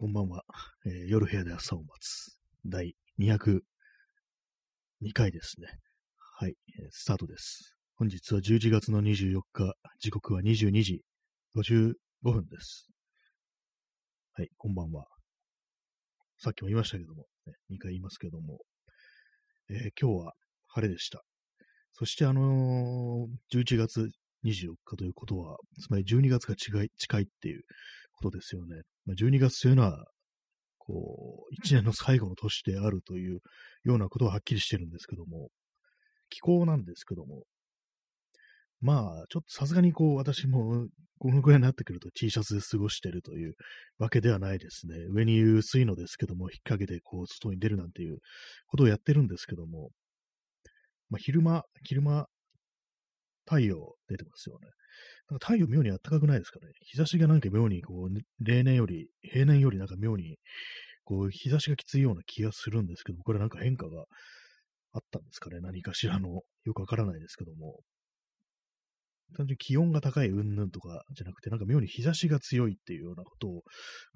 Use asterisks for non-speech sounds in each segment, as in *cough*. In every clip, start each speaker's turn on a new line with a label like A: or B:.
A: こんばんは、えー夜部屋で朝を待つ。第202回ですね。はい、えースタートです。本日は11月の24日、時刻は22時55分です。はい、こんばんは。さっきも言いましたけども、ね、2回言いますけども、えー今日は晴れでした。そしてあのー11月24日ということは、つまり12月が近い近いっていうことですよね。まあ、12月というのは、こう、一年の最後の年であるというようなことははっきりしてるんですけども、気候なんですけども、まあ、ちょっとさすがにこう、私もこのぐらいになってくると T シャツで過ごしてるというわけではないですね。上に薄いのですけども、引っ掛けてこう、外に出るなんていうことをやってるんですけども、まあ、昼間、昼間、太陽出てますよね。なんか太陽妙に暖かくないですかね。日差しがなんか妙にこう、例年より、平年よりなんか妙に、こう、日差しがきついような気がするんですけど、これなんか変化があったんですかね。何かしらの、*laughs* よくわからないですけども。単純に気温が高い云々とかじゃなくて、なんか妙に日差しが強いっていうようなことを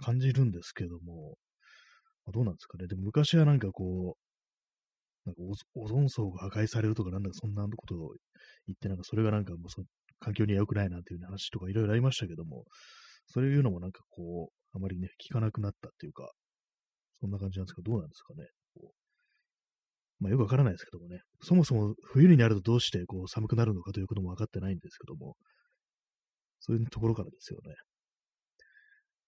A: 感じるんですけども、まあどうなんですかね。でも昔はなんかこう、なんかオゾン層が破壊されるとかなんだかそんなことを言って、なんかそれがなんかもうそ環境には良くないなんていう話とかいろいろありましたけども、そういうのもなんかこう、あまりね、聞かなくなったっていうか、そんな感じなんですけど、どうなんですかね。まあよくわからないですけどもね、そもそも冬になるとどうしてこう寒くなるのかということも分かってないんですけども、そういうところからですよね。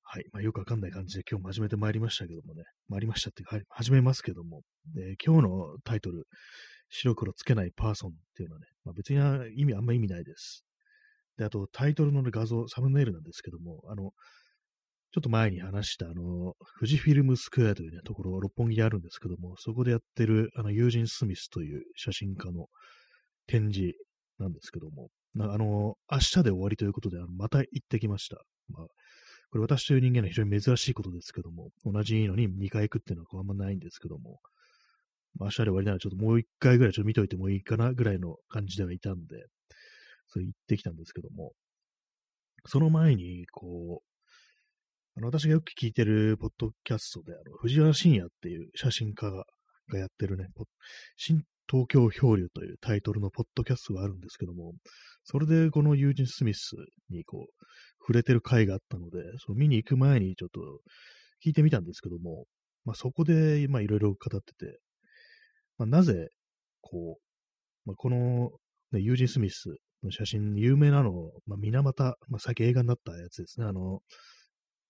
A: はい。まあよくわかんない感じで今日も始めてまいりましたけどもね、参りましたって、はい始めますけども、で今日のタイトル、白黒つけないパーソンっていうのはね、まあ別に意味、あんま意味ないです。で、あとタイトルの、画像、サムネイルなんですけども、あの、ちょっと前に話した、あの、富士フィルムスクエアというね、ところ、六本木にあるんですけども、そこでやってる、あの、ユージン・スミスという写真家の展示なんですけども、なあの、明日で終わりということで、また行ってきました。まあ、これ私という人間は非常に珍しいことですけども、同じのに2回行くっていうのはあんまないんですけども、まあ、明日で終わりならちょっともう1回ぐらいちょっと見といてもいいかなぐらいの感じではいたんで、それ行ってきたんですけども、その前に、こう、あの、私がよく聞いてるポッドキャストで、あの、藤原信也っていう写真家がやってるね、新東京漂流というタイトルのポッドキャストがあるんですけども、それでこのユージン・スミスにこう、触れてる回があったので、その見に行く前にちょっと聞いてみたんですけども、まあそこで、まあいろいろ語ってて、まあなぜ、こう、まあこの、ね、ユージン・スミス写真、有名なの、まあ水俣、まあ最近映画になったやつですね、あの、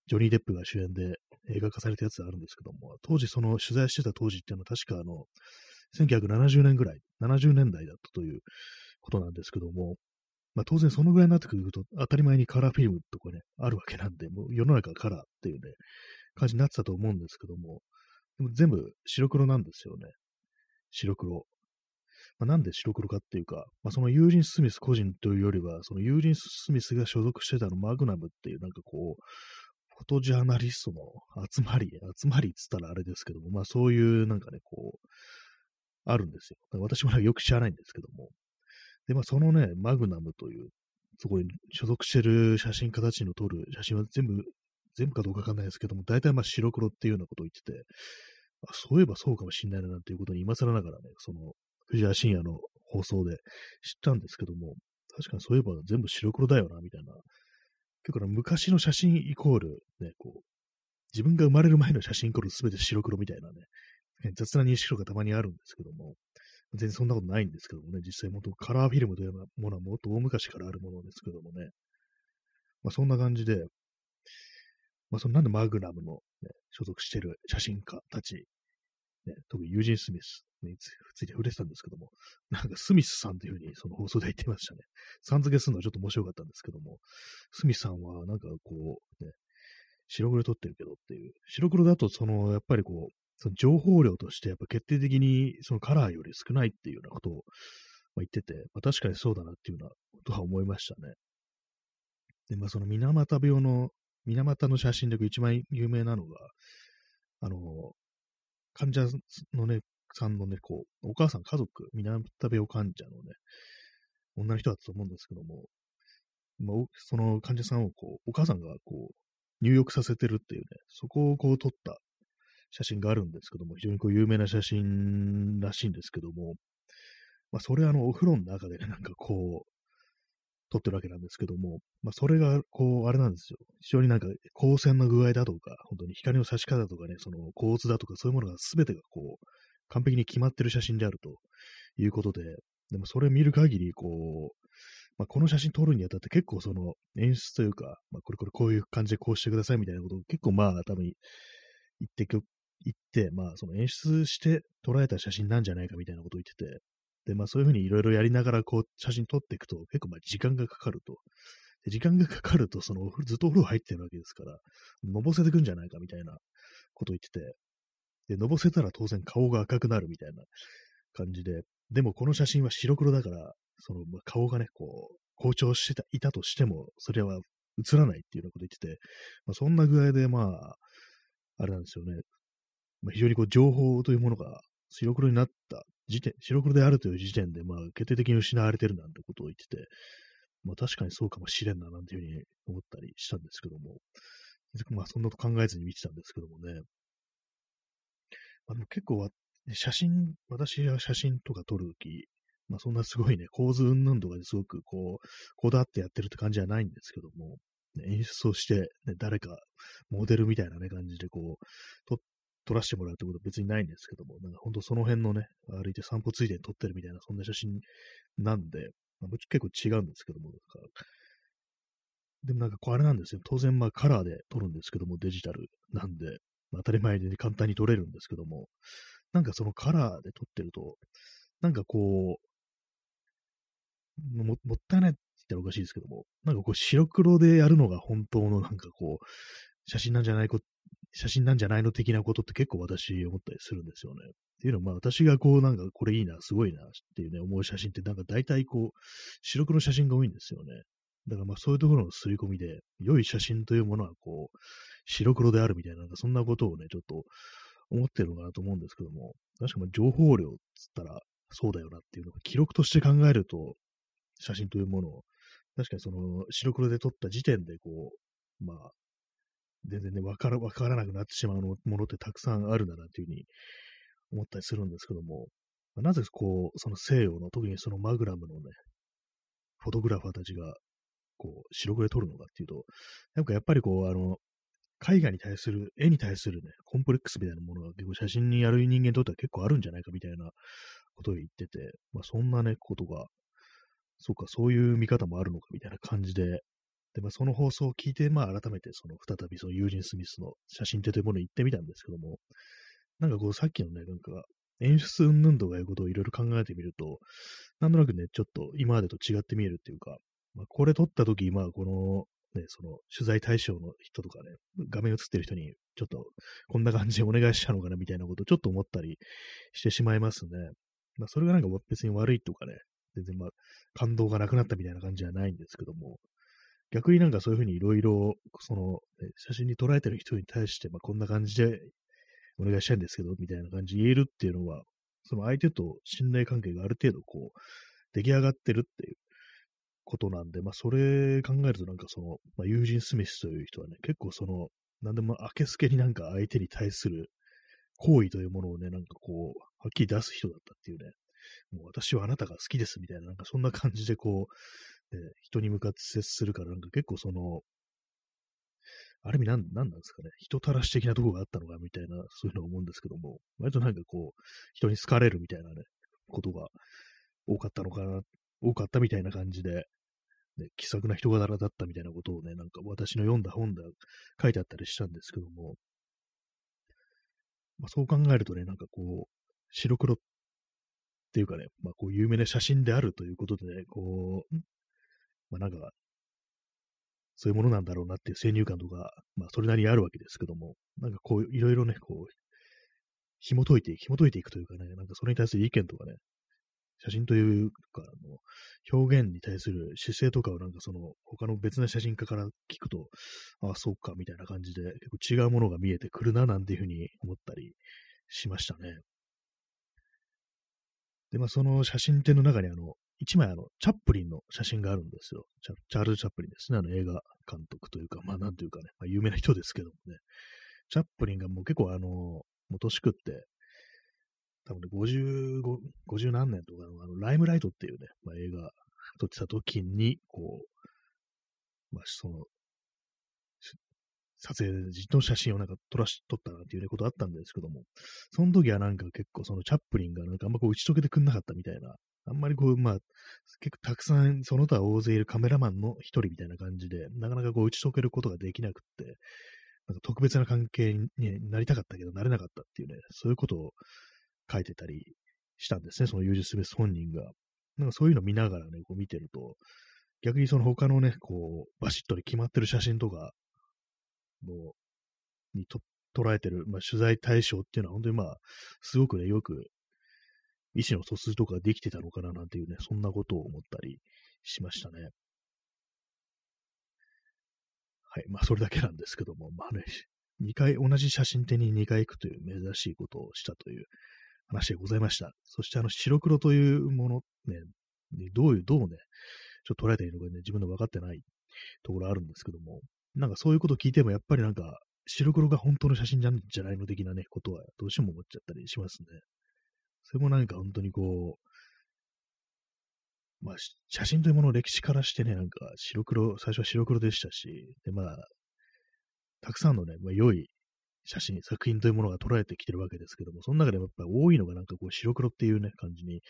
A: ジョニー・デップが主演で映画化されたやつがあるんですけども、当時その取材してた当時っていうのは確かあの、1970年ぐらい、70年代だったということなんですけども、まあ当然そのぐらいになってくると当たり前にカラーフィルムとかね、あるわけなんで、もう世の中カラーっていうね、感じになってたと思うんですけども、でも全部白黒なんですよね。白黒。まあ、なんで白黒かっていうか、まあ、そのユージン・スミス個人というよりは、そのユージン・スミスが所属してたのマグナムっていうなんかこう、フォトジャーナリストの集まり、集まりっつったらあれですけども、まあそういうなんかね、こう、あるんですよ。私もよく知らないんですけども。で、まあそのね、マグナムという、そこに所属してる写真家たちの撮る写真は全部、全部かどうかわかんないですけども、大体まあ白黒っていうようなことを言ってて、あそういえばそうかもしんないななんていうことに今更ながらね、その、藤原信也の放送で知ったんですけども、確かにそういえば全部白黒だよな、みたいな。結構昔の写真イコール、ね、こう、自分が生まれる前の写真イコール全て白黒みたいなね、雑な認識とかたまにあるんですけども、全然そんなことないんですけどもね、実際もっとカラーフィルムというものはもっと大昔からあるものですけどもね、まあそんな感じで、まあそのなんでマグナムの、ね、所属してる写真家たち、ね、特にユージン・スミス *laughs* について触れてたんですけども、なんかスミスさんというふうにその放送で言ってましたね。さん付けするのはちょっと面白かったんですけども、スミスさんはなんかこう、ね、白黒撮ってるけどっていう、白黒だとそのやっぱりこう、その情報量としてやっぱ決定的にそのカラーより少ないっていうようなことを言ってて、まあ、確かにそうだなっていうようなことは思いましたね。で、まあその水俣病の、水俣の写真で一番有名なのが、あの、患者のね、さんのね、こう、お母さん、家族、水俣病患者のね、女の人だったと思うんですけども、まあ、その患者さんをこう、お母さんがこう、入浴させてるっていうね、そこをこう撮った写真があるんですけども、非常にこう有名な写真らしいんですけども、まあ、それあの、お風呂の中でね、なんかこう、撮ってるわけなんですけども、まあ、それが、こう、あれなんですよ。非常になんか、光線の具合だとか、本当に光の差し方とかね、その構図だとか、そういうものが全てがこう、完璧に決まってる写真であるということで、でもそれ見る限り、こう、まあ、この写真撮るにあたって結構その演出というか、まあ、これこれこういう感じでこうしてくださいみたいなことを結構まあ多分言ってく言って、まあその演出して捉えた写真なんじゃないかみたいなことを言ってて、で、まあそういうふうにいろいろやりながらこう写真撮っていくと結構まあ時間がかかると。で時間がかかると、そのずっとお風呂入ってるわけですから、のぼせてくんじゃないかみたいなことを言ってて、で、のぼせたら当然顔が赤くなるみたいな感じで、でもこの写真は白黒だから、その、ま、顔がね、こう、好調してた、いたとしても、それは映らないっていうようなこと言ってて、まあ、そんな具合で、まあ、あれなんですよね。まあ、非常にこう、情報というものが白黒になった時点、白黒であるという時点で、まあ、決定的に失われてるなんてことを言ってて、まあ、確かにそうかもしれんな、なんていうふうに思ったりしたんですけども、まあ、そんなこと考えずに見てたんですけどもね。まあ、でも結構は写真、私は写真とか撮るとき、まあそんなすごいね、構図云々とかですごくこう、こだわってやってるって感じじゃないんですけども、ね、演出をして、ね、誰かモデルみたいなね、感じでこう、と撮らせてもらうってことは別にないんですけども、なんか本当その辺のね、歩いて散歩ついでに撮ってるみたいな、そんな写真なんで、まあ、結構違うんですけども、なんかでもなんかこうあれなんですよ。当然まあカラーで撮るんですけども、デジタルなんで、まあ、当たり前に簡単に撮れるんですけども、なんかそのカラーで撮ってると、なんかこう、ももったいないって言ったらおかしいですけども、なんかこう白黒でやるのが本当のなんかこう、写真なんじゃないこ、写真なんじゃないの的なことって結構私思ったりするんですよね。っていうのはまあ私がこうなんかこれいいな、すごいなっていうね、思う写真ってなんか大体こう、白黒写真が多いんですよね。だからまあそういうところの刷り込みで、良い写真というものはこう、白黒であるみたいな、なんかそんなことをね、ちょっと思ってるのかなと思うんですけども、確かに情報量っつったらそうだよなっていうのを記録として考えると、写真というものを、確かにその白黒で撮った時点でこう、まあ、全然ね、わから、わからなくなってしまうものってたくさんあるんだなっていうふうに思ったりするんですけども、なぜこう、その西洋の、特にそのマグラムのね、フォトグラファーたちが、こう、白黒で撮るのかっていうと、なんかやっぱりこう、あの、絵画に対する、絵に対するね、コンプレックスみたいなものが結構写真にやる人間にとっては結構あるんじゃないかみたいなことを言ってて、まあそんなね、ことがそうか、そういう見方もあるのかみたいな感じで、で、まあ、その放送を聞いて、まあ、改めて、その、再び、その、ユージン・スミスの写真展というものに行ってみたんですけども、なんかこう、さっきのね、なんか、演出云々とかいうことをいろいろ考えてみると、なんとなくね、ちょっと今までと違って見えるっていうか、まあ、これ撮った時、まあ、この、ね、その、取材対象の人とかね、画面映ってる人に、ちょっと、こんな感じでお願いしたのかな、みたいなことをちょっと思ったりしてしまいますね。まあ、それがなんか別に悪いとかね、全然まあ、感動がなくなったみたいな感じじゃないんですけども、逆になんかそういうふうにいろいろ、その、ね、写真に捉えてる人に対して、まあ、こんな感じでお願いしたいんですけど、みたいな感じ言えるっていうのは、その相手と信頼関係がある程度こう、出来上がってるっていうことなんで、まあ、それ考えるとなんかその、まあ、ユージン・スミスという人はね、結構その、なんでも明けすけになんか相手に対する行為というものをね、なんかこう、はっきり出す人だったっていうね、もう私はあなたが好きですみたいな、なんかそんな感じでこう、ね、人に向かって接するから、なんか結構その、ある意味なん、なんなんですかね、人たらし的なとこがあったのかみたいな、そういうのを思うんですけども、割となんかこう、人に好かれるみたいなね、ことが多かったのかな、多かったみたいな感じで、ね、気さくな人柄だったみたいなことをね、なんか私の読んだ本で書いてあったりしたんですけども、まあ、そう考えるとね、なんかこう、白黒っていうかね、まあ、こう有名な写真であるということでね、こう、まあ、なんか、そういうものなんだろうなっていう先入観とか、まあ、それなりにあるわけですけども、なんかこう、いろいろね、こう、紐解いて、紐解いていくというかね、なんかそれに対する意見とかね、写真というか、あの、表現に対する姿勢とかをなんかその、他の別な写真家から聞くと、ああ、そうか、みたいな感じで、結構違うものが見えてくるな、なんていうふうに思ったりしましたね。で、まあ、その写真展の中にあの、一枚あの、チャップリンの写真があるんですよ。チャチャールズ・チャップリンですね。あの映画監督というか、まあなんというかね、まあ、有名な人ですけどもね。チャップリンがもう結構あの、もう年食って、多分ね、55、50何年とかのあの、ライムライトっていうね、まあ、映画撮ってた時に、こう、まあ、その、撮影の写真をなんか撮らし、撮ったなっていうね、ことあったんですけども、その時はなんか結構そのチャップリンがなんかあんまこう打ち解けてくんなかったみたいな、あんまりこう、まあ、結構たくさんその他大勢いるカメラマンの一人みたいな感じで、なかなかこう打ち解けることができなくって、なんか特別な関係になりたかったけど、なれなかったっていうね、そういうことを書いてたりしたんですね、そのユージ・スミス本人が。なんかそういうの見ながらね、こう見てると、逆にその他のね、こう、バシッと決まってる写真とかの、にと捉えてる、まあ、取材対象っていうのは本当にまあ、すごくね、よく意思の疎通とかできてたのかななんていうね、そんなことを思ったりしましたね。はい。まあ、それだけなんですけども、まあね、2回、同じ写真展に2回行くという珍しいことをしたという話でございました。そして、あの、白黒というもの、ね、どういう、どうね、ちょっと捉えているのかね、自分で分かってないところあるんですけども、なんかそういうこと聞いても、やっぱりなんか、白黒が本当の写真じゃじゃないの的なね、ことはどうしても思っちゃったりしますね。それもなんか本当にこう、まあ、写真というものの歴史からしてね、なんか白黒、最初は白黒でしたし、で、まあ、たくさんのね、まあ、良い写真、作品というものが捉えてきてるわけですけども、その中でもやっぱり多いのがなんかこう白黒っていうね、感じに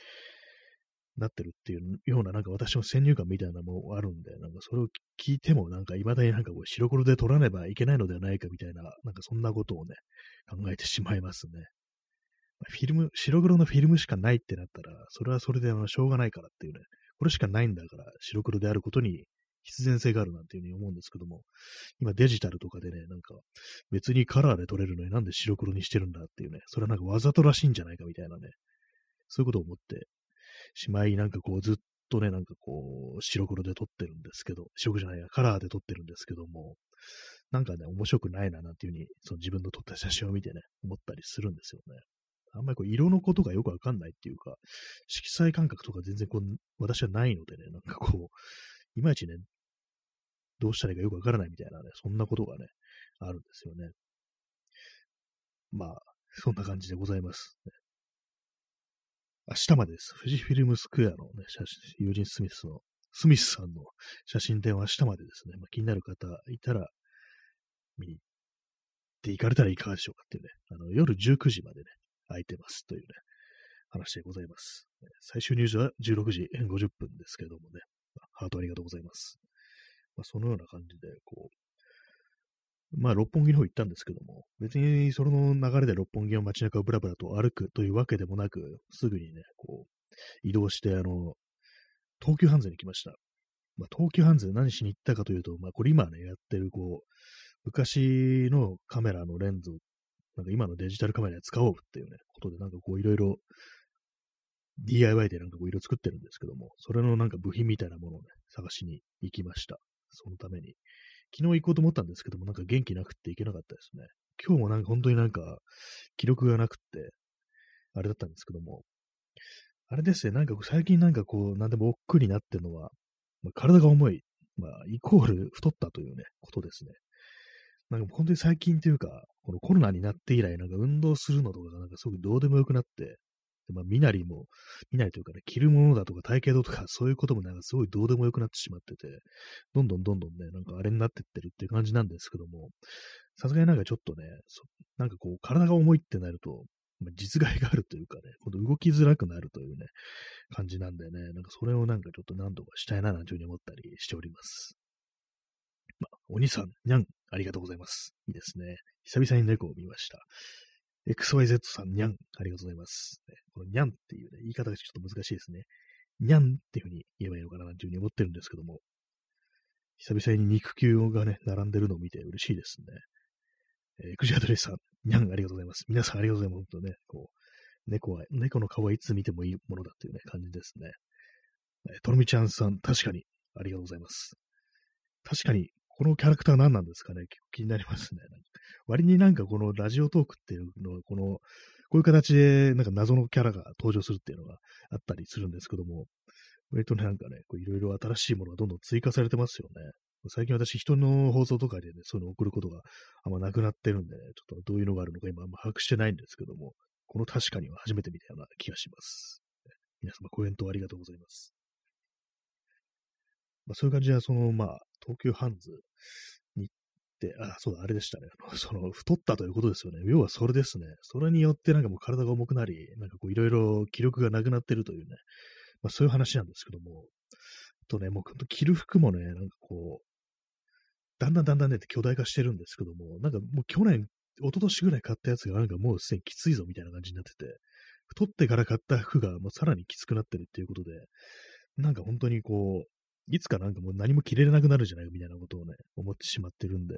A: なってるっていうような、なんか私の先入観みたいなものもあるんで、なんかそれを聞いても、なんか未だになんかこう白黒で撮らねばいけないのではないかみたいな、なんかそんなことをね、考えてしまいますね。フィルム、白黒のフィルムしかないってなったら、それはそれでしょうがないからっていうね、これしかないんだから、白黒であることに必然性があるなんていうふうに思うんですけども、今デジタルとかでね、なんか別にカラーで撮れるのになんで白黒にしてるんだっていうね、それはなんかわざとらしいんじゃないかみたいなね、そういうことを思ってしまい、なんかこうずっとね、なんかこう白黒で撮ってるんですけど、白黒じゃないや、カラーで撮ってるんですけども、なんかね、面白くないななんていうふうに、その自分の撮った写真を見てね、思ったりするんですよね。あんまりこう色のことがよくわかんないっていうか、色彩感覚とか全然こう、私はないのでね、なんかこう、いまいちね、どうしたらいいかよくわからないみたいなね、そんなことがね、あるんですよね。まあ、そんな感じでございます、明日までです。富士フィルムスクエアのね、写真、友人スミスの、スミスさんの写真展は明日までですね。まあ、気になる方いたら、見に行って行かれたらいかがでしょうかっていうね、あの、夜19時までね、空いてますというね、話でございます。最終入場は16時50分ですけどもね、ハートありがとうございます。まあ、そのような感じで、こう、まあ、六本木の方行ったんですけども、別にその流れで六本木の街中をブラブラと歩くというわけでもなく、すぐにね、こう、移動して、あの、東急ハンズに来ました。まあ、東急ハンズで何しに行ったかというと、まあ、これ今ね、やってる、こう、昔のカメラのレンズを、なんか今のデジタルカメラで使おうっていうね、ことで、なんかこう、いろいろ DIY でなんかこう色作ってるんですけども、それのなんか部品みたいなものをね、探しに行きました。そのために。昨日行こうと思ったんですけども、なんか元気なくって行けなかったですね。今日もなんか本当になんか記録がなくって、あれだったんですけども、あれですね、なんか最近なんかこう、なんでも億劫になってるのは、まあ、体が重い、まあ、イコール太ったというね、ことですね。なんか本当に最近というか、このコロナになって以来、なんか運動するのとかがなんかすごくどうでもよくなって、まあ、身なりも、身なりというかね、着るものだとか体型だとか、*laughs* そういうこともなんかすごいどうでもよくなってしまってて、どんどんどんどんね、なんかあれになってってるっていう感じなんですけども、さすがになんかちょっとね、なんかこう、体が重いってなると、まあ、実害があるというかね、今度動きづらくなるというね、感じなんでね、なんかそれをなんかちょっと何度かしたいななんていうふうに思ったりしております。まあ、お兄さん、にゃん、ありがとうございます。いいですね。久々に猫を見ました。XYZ さん、にゃん、ありがとうございます。このにゃんっていうね、言い方がちょっと難しいですね。にゃんっていうふうに言えばいいのかななんていうふうに思ってるんですけども、久々に肉球がね、並んでるのを見て嬉しいですね。えー、クジアドレスさん、にゃん、ありがとうございます。皆さんありがとうございます。本当ね、こう、猫は、猫の顔はいつ見てもいいものだっていうね、感じですね。えー、トロミちゃんさん、確かに、ありがとうございます。確かに、このキャラクター何なんですかね？結構気になりますね。割になんかこのラジオトークっていうのは、この、こういう形でなんか謎のキャラが登場するっていうのがあったりするんですけども、割と、なんかね、いろいろ新しいものがどんどん追加されてますよね。最近私、人の放送とかでね、そういうのを送ることがあんまなくなってるんでね、ちょっとどういうのがあるのか今あんま把握してないんですけども、この確かには初めて見たような気がします。皆様、コメントありがとうございます。まあ、そういう感じで、その、まあ、東急ハンズに行って、あ、そうだ、あれでしたね。その、太ったということですよね。要はそれですね。それによってなんかもう体が重くなり、なんかこういろいろ気力がなくなってるというね、まあそういう話なんですけども、とね、もう着る服もね、なんかこう、だんだんだんだんね、巨大化してるんですけども、なんかもう去年、一昨年ぐらい買ったやつがなんかもうすでにきついぞみたいな感じになってて、太ってから買った服がもうさらにきつくなってるっていうことで、なんか本当にこう、いつかなんかもう何も着れなくなるじゃないかみたいなことをね、思ってしまってるんで、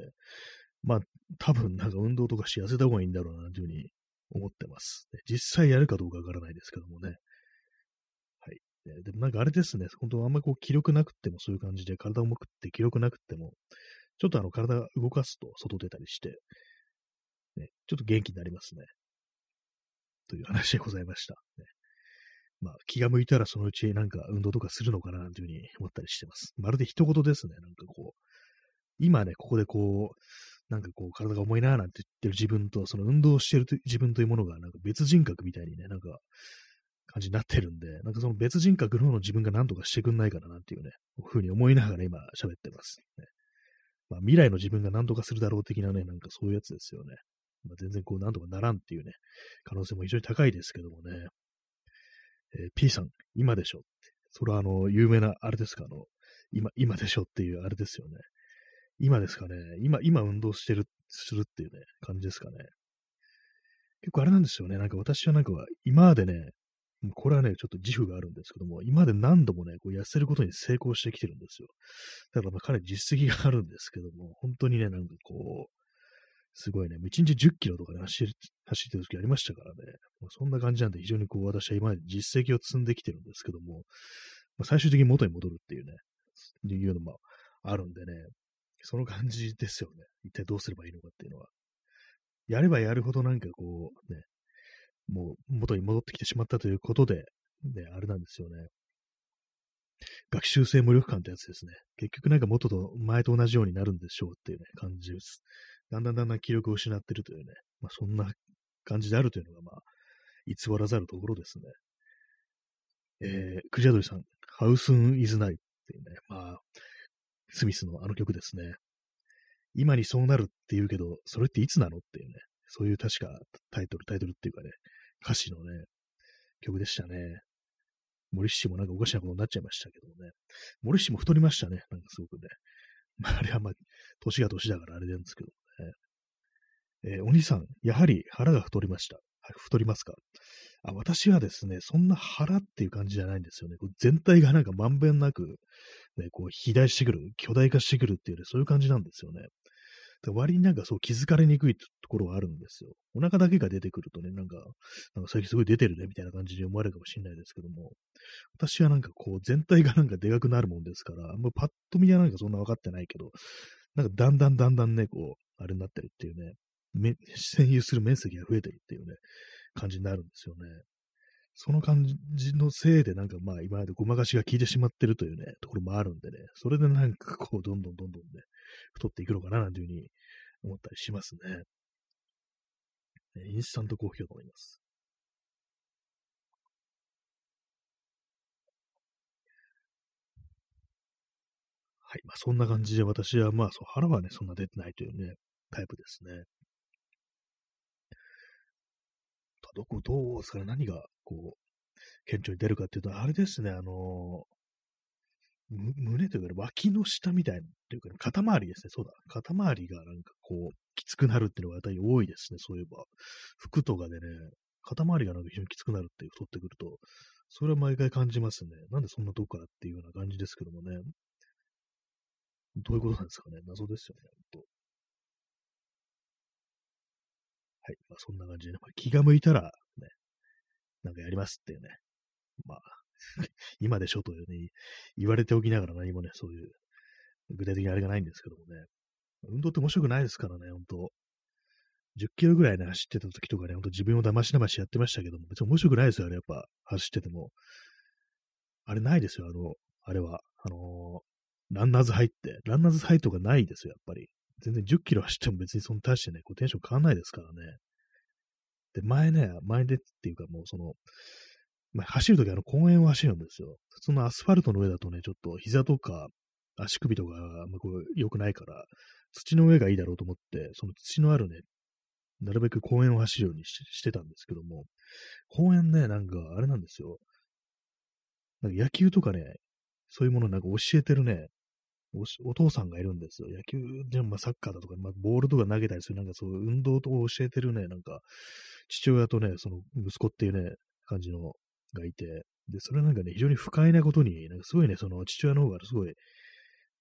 A: まあ、多分なんか運動とかし痩せた方がいいんだろうなというふうに思ってます。実際やるかどうかわからないですけどもね。はい。でもなんかあれですね、本当あんまりこう気力なくってもそういう感じで体重くって気力なくっても、ちょっとあの体動かすと外出たりして、ね、ちょっと元気になりますね。という話でございました。ね、まあ、気が向いたらそのうちなんか運動とかするのかなというふうに思ったりしてます。まるで一言ですね。なんかこう、今ね、ここでこう、なんかこう、体が重いななんて言ってる自分と、その運動してる自分というものが、なんか別人格みたいにね、なんか、感じになってるんで、なんかその別人格の方の自分が何とかしてくんないかななんていうね、ふうに思いながら今喋ってます、ね。まあ、未来の自分が何とかするだろう的なね、なんかそういうやつですよね。まあ、全然こう、何とかならんっていうね、可能性も非常に高いですけどもね。えー、P さん、今でしょ？って。それはあの、有名な、あれですか、あの、今、今でしょ？っていうあれですよね。今ですかね？今、今運動してる、するっていうね、感じですかね。結構あれなんですよね。なんか私はなんかは、今までね、これはね、ちょっと自負があるんですけども、今まで何度もね、こう痩せることに成功してきてるんですよ。だからまあかなり実績があるんですけども、本当にね、なんかこう、すごいね、1日10キロとかで走る走ってる時ありましたからね、もうそんな感じなんで非常にこう私は今まで実績を積んできてるんですけども、まあ、最終的に元に戻るっていうね、いうのもあるんでね、その感じですよね。一体どうすればいいのかっていうのは。やればやるほどなんかこう、ね、もう元に戻ってきてしまったということで、ね、あれなんですよね。学習性無力感ってやつですね。結局なんか元と前と同じようになるんでしょうっていうね、感じです。だんだんだんだん気力を失ってるというね、まあ、そんな感じであるというのが、まあ、偽らざるところですね。えー、クジャドリさん、ハウスン・イズ・ナイっていうね、まあ、スミスのあの曲ですね。今にそうなるって言うけど、それっていつなのっていうね、そういう確かタイトル、タイトルっていうかね、歌詞のね、曲でしたね。森氏もなんかおかしなことになっちゃいましたけどね。森氏も太りましたね。なんかすごくね。まあ、あれはまあ、年が年だからあれなんですけどえー、お兄さん、やはり腹が太りました。太りますか？あ私はですね、そんな腹っていう感じじゃないんですよね。全体がなんかまんべんなく、ね、こう肥大してくる、巨大化してくるっていう、ね、そういう感じなんですよね。割になんかそう気づかれにくいところはあるんですよ。お腹だけが出てくるとね、なんか、なんか最近すごい出てるねみたいな感じに思われるかもしれないですけども、私はなんかこう全体がなんかでかくなるもんですから、もうパッと見はなんかそんな分かってないけど、なんかだんだんだんだんね、こう、あれになってるっていうね、*laughs* 占有する面積が増えてるっていうね、感じになるんですよね。その感じのせいで、なんかまあ今までごまかしが効いてしまってるというね、ところもあるんでね、それでなんかこう、どんどんどんどんね、太っていくのかななんていうふうに思ったりしますね。インスタントコーヒーを飲みます。はい。まあそんな感じで私はまあそう腹はね、そんな出てないというね、タイプですね。どこ、どうですかね、何が、こう、顕著に出るかっていうと、あれですね、あの胸というか、脇の下みたいな、というか、ね、肩周りですね、そうだ、肩周りがなんかこう、きつくなるっていうのが大体多いですね、そういえば。服とかでね、肩周りがなんか非常にきつくなるって太ってくると、それは毎回感じますね。なんでそんなとこからっていうような感じですけどもね。どういうことなんですかね。謎ですよね、本当はい。まあ、そんな感じで、ね、まあ、気が向いたら、ね、なんかやりますっていうね。まあ、*laughs* 今でしょというね、言われておきながら何もね、そういう、具体的にあれがないんですけどもね。運動って面白くないですからね、本当10キロぐらいね、走ってた時とかね、ほんと自分を騙し騙しやってましたけども、別に面白くないですよ、あれやっぱ、走ってても。あれないですよ、あの、あれは。あのランナーズハイって、ランナーズハイとかないですよ、やっぱり。全然10キロ走っても別にその大してね、こうテンション変わんないですからね。で、前ね、前でっていうかもうその、まあ、走るときあの公園を走るんですよ。普通のアスファルトの上だとね、ちょっと膝とか足首とかあん、ま、こう良くないから、土の上がいいだろうと思って、その土のあるね、なるべく公園を走るようにしてたんですけども、公園ね、なんかあれなんですよ。なんか野球とかね、そういうものなんか教えてるね、お父さんがいるんですよ。野球でも、まあ、サッカーだとか、まあ、ボールとか投げたりする、なんかそう運動と教えてるね、なんか、父親とね、その息子っていうね、感じのがいて、で、それなんかね、非常に不快なことに、なんかすごいね、その父親の方がすごい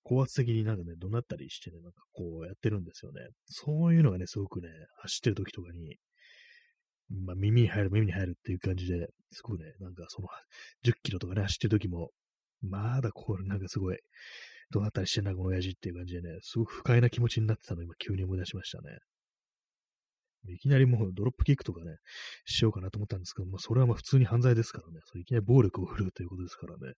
A: 高圧的になんかね、怒鳴ったりしてね、なんかこうやってるんですよね。そういうのがね、すごくね、走ってる時とかに、まあ耳に入る、耳に入るっていう感じで、すごくね、なんかその10キロとかね、走ってる時も、まだこう、なんかすごい、どうなったりしてんな、この親父っていう感じでね、すごく不快な気持ちになってたのを今急に思い出しましたね。いきなりもうドロップキックとかね、しようかなと思ったんですけども、それはまあ普通に犯罪ですからね、それいきなり暴力を振るうということですからね。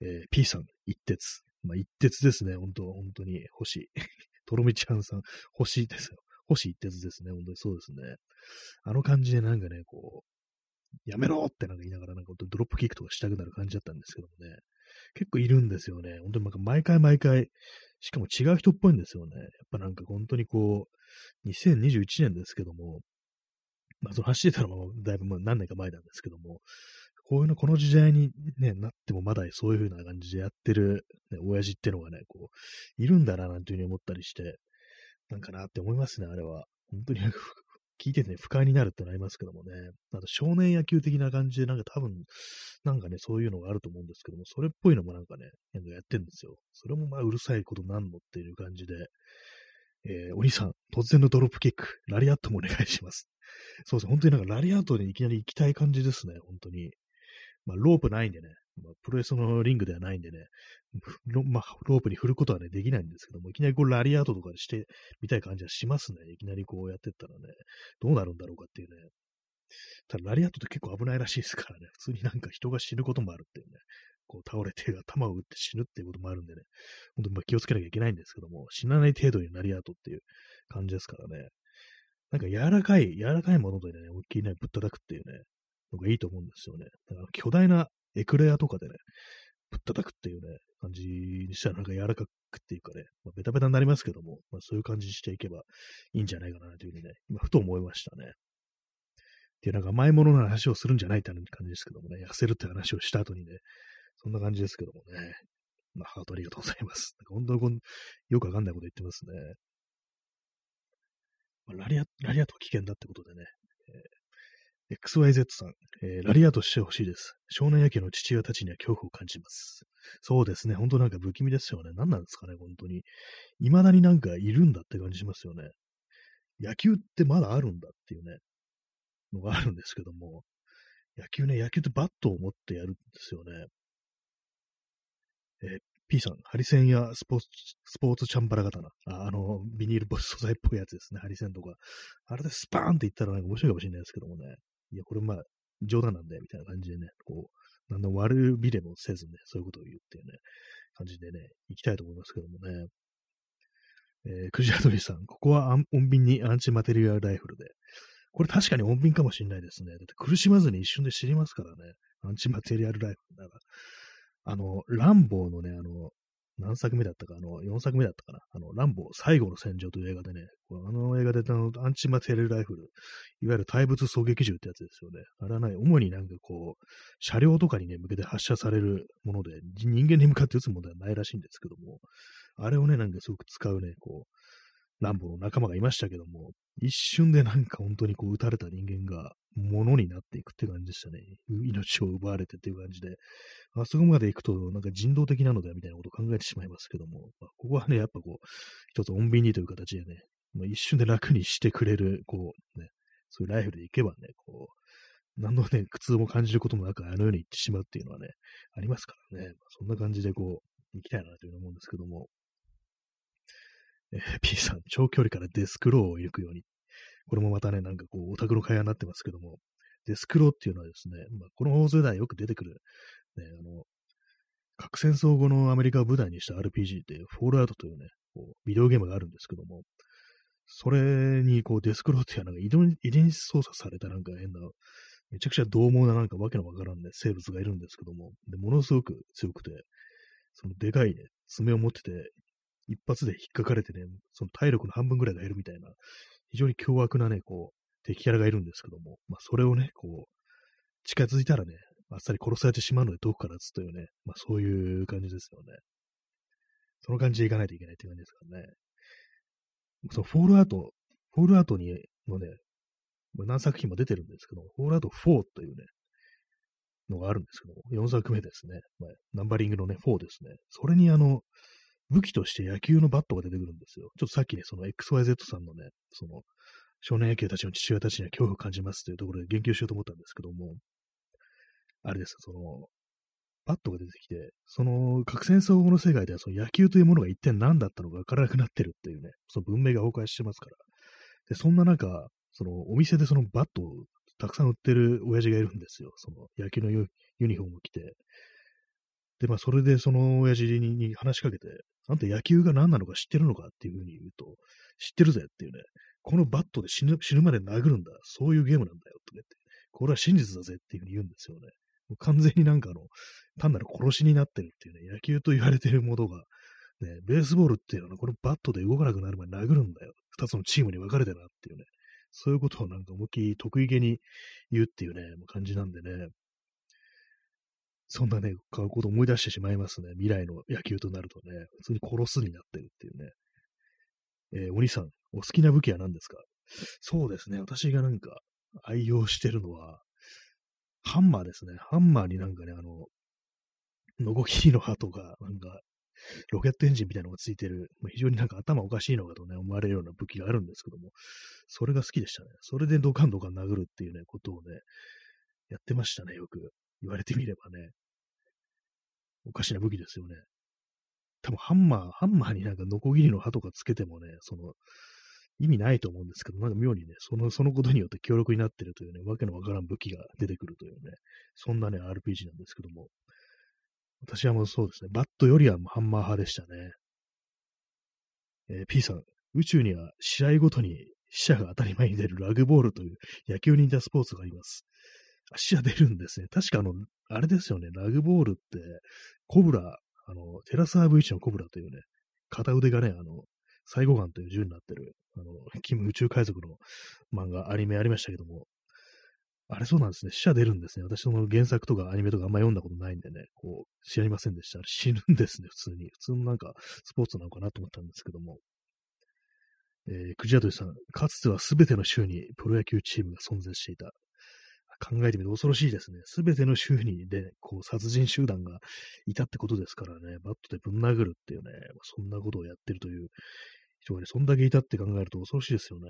A: えー、P さん、一徹。まあ一徹ですね、本当本当に、星。*laughs* とろみちゃんさん、星ですよ。星一徹ですね、本当にそうですね。あの感じでなんかね、こう、やめろってなんか言いながら、なんかドロップキックとかしたくなる感じだったんですけどもね。結構いるんですよね。本当になんか毎回毎回、しかも違う人っぽいんですよね。やっぱなんか本当にこう、2021年ですけども、まあその走ってたのもだいぶもう何年か前なんですけども、こういうの、この時代に、ね、なってもまだそういう風な感じでやってる、ね、親父ってのがね、こう、いるんだな、なんていう風に思ったりして、なんかなって思いますね、あれは。本当に聞いててね、不快になるってなりますけどもね。あと少年野球的な感じで、なんか多分、なんかね、そういうのがあると思うんですけども、それっぽいのもなんかね、なんかやってるんですよ。それもまあうるさいことなんのっていう感じで、えー、お兄さん、突然のドロップキック、ラリアットもお願いします。そうですね、本当になんかラリアットにいきなり行きたい感じですね、本当に。まあ、ロープないんでね、まあ、プロレスのリングではないんでね、ロ,、まあ、ロープに振ることはね、できないんですけども、いきなりこうラリアートとかしてみたい感じはしますね。いきなりこうやってったらね、どうなるんだろうかっていうね。ただ、ラリアートって結構危ないらしいですからね、普通になんか人が死ぬこともあるっていうね、こう倒れて頭を打って死ぬっていうこともあるんでね、本当にま気をつけなきゃいけないんですけども、死なない程度にラリアートっていう感じですからね。なんか柔らかい、柔らかいものでね、思いっきりね、ぶったたくっていうね、のがいいと思うんですよね。だから巨大なエクレアとかでね、ぶったたくっていうね、感じにしたらなんか柔らかくっていうかね、まあ、ベタベタになりますけども、まあ、そういう感じにしていけばいいんじゃないかなというふうにね、今ふと思いましたね。っていうなんか甘いものの話をするんじゃないって感じですけどもね、痩せるって話をした後にね、そんな感じですけどもね。まあ、ハートありがとうございます。なんか本当によくわかんないこと言ってますね。まあ、ラリア、ラリアと危険だってことでね、XYZ さん、えー、ラリアートしてほしいです。少年野球の父親たちには恐怖を感じます。そうですね。本当なんか不気味ですよね。何なんですかね、本当に。未だになんかいるんだって感じしますよね。野球ってまだあるんだっていうね、のがあるんですけども、野球ね、野球ってバットを持ってやるんですよね。えー、P さん、ハリセンやスポーツ、スポーツチャンバラ刀。ああの、ビニールボス素材っぽいやつですね、ハリセンとか。あれでスパーンって言ったらなんか面白いかもしれないですけどもね。いや、これまあ、冗談なんで、みたいな感じでね、こう、何の悪びれもせずね、そういうことを言ってね、感じでね、行きたいと思いますけどもね。えー、クジラドリさん、ここは穏便にアンチマテリアルライフルで。これ確かに穏便かもしれないですね。だって苦しまずに一瞬で知りますからね。アンチマテリアルライフルなら。あの、ランボーのね、あの、何作目だったか、あの、4作目だったかな。あの、ランボー最後の戦場という映画でね、あの映画であの、アンチマテリアルライフル、いわゆる対物狙撃銃ってやつですよね。あれはね、主になんかこう、車両とかにね、向けて発射されるもので、人間に向かって撃つものではないらしいんですけども、あれをね、なんかすごく使うね、こう、ランボーの仲間がいましたけども、一瞬でなんか本当にこう撃たれた人間が物になっていくって感じでしたね。命を奪われてっていう感じで。あそこまで行くとなんか人道的なのだみたいなことを考えてしまいますけども、まあ、ここはね、やっぱこう、一つ穏便にという形でね、まあ、一瞬で楽にしてくれる、こう、ね、そういうライフルで行けばね、こう、何のね、苦痛も感じることもなくあのように行ってしまうっていうのはね、ありますからね。まあ、そんな感じでこう、行きたいなというふうに思うんですけども、えー、P さん、長距離からデスクローを行くようにこれもまたね、なんかこう、オタクの会話になってますけども、デスクローっていうのはですね、まあ、この放送ではよく出てくるね、あの、核戦争後のアメリカを舞台にした RPG って、フォールアウトというね、こうビデオゲームがあるんですけども、それにこうデスクローティアなんか遺伝子操作されたなんか変な、めちゃくちゃ獰猛ななんかわけのわからんね、生物がいるんですけども、で、ものすごく強くて、そのでかいね、爪を持ってて、一発で引っかかれてね、その体力の半分ぐらいが減るみたいな、非常に凶悪なね、こう、敵キャラがいるんですけども、まあ、それをね、こう、近づいたらね、あっさり殺されてしまうので遠くから撃つというね、まあそういう感じですよね。その感じでいかないといけないって感じですからね。そのフォールアウト、フォールアウトにのね、何作品も出てるんですけど、フォールアウト4というね、のがあるんですけど、4作目ですね。まあ、ナンバリングのね、4ですね。それにあの、武器として野球のバットが出てくるんですよ。ちょっとさっきね、その XYZ さんのね、その、少年野球たちの父親たちには恐怖を感じますというところで言及しようと思ったんですけども、あれです、その、バットが出てきて、その核戦争後の世界ではその野球というものが一体何だったのかわからなくなってるっていうね、その文明が崩壊してますから。で、そんな中、そのお店でそのバットをたくさん売ってる親父がいるんですよ。その野球のユニフォームを着て。で、まあ、それでその親父に話しかけて、あんた野球が何なのか知ってるのかっていうふうに言うと、知ってるぜっていうね、このバットで死ぬ死ぬまで殴るんだ。そういうゲームなんだよって言って、これは真実だぜっていうふうに言うんですよね。もう完全になんかあの、単なる殺しになってるっていうね、野球と言われてるものが、ね、ベースボールっていうのは、このバットで動かなくなるまで殴るんだよ。二つのチームに分かれてなっていうね、そういうことをなんか思いっきり得意げに言うっていうね、感じなんでね、そんなね、買うこと思い出してしまいますね。未来の野球となるとね、普通に殺すになってるっていうね。えー、お兄さん、お好きな武器は何ですか？そうですね、私がなんか愛用してるのは、ハンマーですね。ハンマーになんかね、あの、ノコギリの刃とか、なんか、ロケットエンジンみたいなのがついてる、非常になんか頭おかしいのかとね、思われるような武器があるんですけども、それが好きでしたね。それでドカンドカン殴るっていうね、ことをね、やってましたね、よく。言われてみればね。おかしな武器ですよね。多分ハンマー、ハンマーになんかノコギリの刃とかつけてもね、その、意味ないと思うんですけど、なんか妙にね、その、そのことによって強力になってるというね、わけのわからん武器が出てくるというね、そんなね、RPG なんですけども、私はもうそうですね、バットよりはハンマー派でしたね。えー、P さん、宇宙には試合ごとに死者が当たり前に出るラグボールという野球に似たスポーツがあります。死者出るんですね。確かあの、あれですよね、ラグボールって、コブラ、あの、テラサー V1 のコブラというね、片腕がね、あの、最後眼という銃になってる、あの、キム宇宙海賊の漫画、アニメありましたけども、あれそうなんですね。死者出るんですね。私の原作とかアニメとかあんま読んだことないんでね、こう、知りませんでした。死ぬんですね、普通に。普通のなんか、スポーツなのかなと思ったんですけども。えー、クジアトリさん、かつては全ての州にプロ野球チームが存在していた。考えてみると恐ろしいですね。すべての州にで、こう、殺人集団がいたってことですからね、バットでぶん殴るっていうね、そんなことをやってるという人がね、そんだけいたって考えると恐ろしいですよね。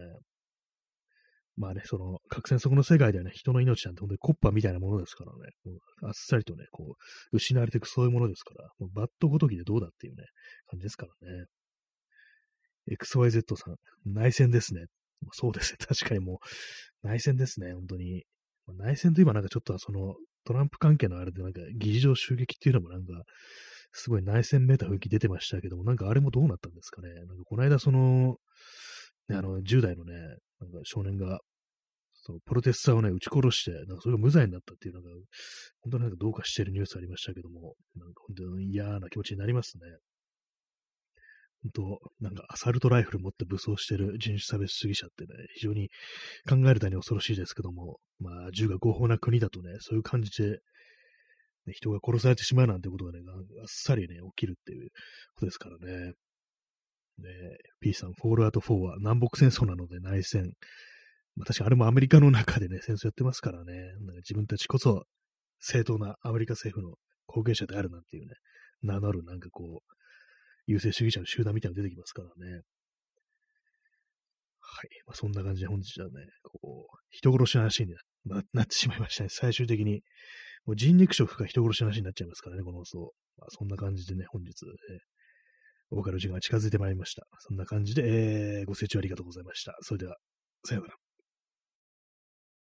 A: まあね、その、核戦争の世界ではね、人の命なんて本当にコッパみたいなものですからね、もうあっさりとね、こう、失われていくそういうものですから、もうバットごときでどうだっていうね、感じですからね。XYZ さん、内戦ですね。そうですね。確かにもう、内戦ですね。本当に。内戦といえばなんかちょっとその、トランプ関係のあれでなんか議事場襲撃っていうのもなんか、すごい内戦めいた雰囲気出てましたけども、なんかあれもどうなったんですかね。なんかこの間その、ね、あの、10代のね、なんか少年が、そのプロテスターをね、撃ち殺して、なんかそれが無罪になったっていうのが、本当になんかどうかしてるニュースありましたけども、なんか本当に嫌な気持ちになりますね。本当、なんかアサルトライフル持って武装してる人種差別主義者ってね、非常に考えるだに恐ろしいですけども、まあ、銃が合法な国だとね、そういう感じで、ね、人が殺されてしまうなんてことがね、あっさりね、起きるっていうことですからね。ね P さん、フォールアウト4は南北戦争なので内戦。まあ、確かあれもアメリカの中でね、戦争やってますからね、なんか自分たちこそ正当なアメリカ政府の後継者であるなんていうね、名乗るなんかこう、優勢主義者の集団みたいなの出てきますからね。はい。まあ、そんな感じで本日はね、こう、人殺しの話にな *laughs* ってしまいましたね。最終的に。もう人肉食か人殺しの話になっちゃいますからね、この放送。まあ、そんな感じでね、本日、えー、お別れの時間が近づいてまいりました。そんな感じで、えー、ご清聴ありがとうございました。それでは、さようなら。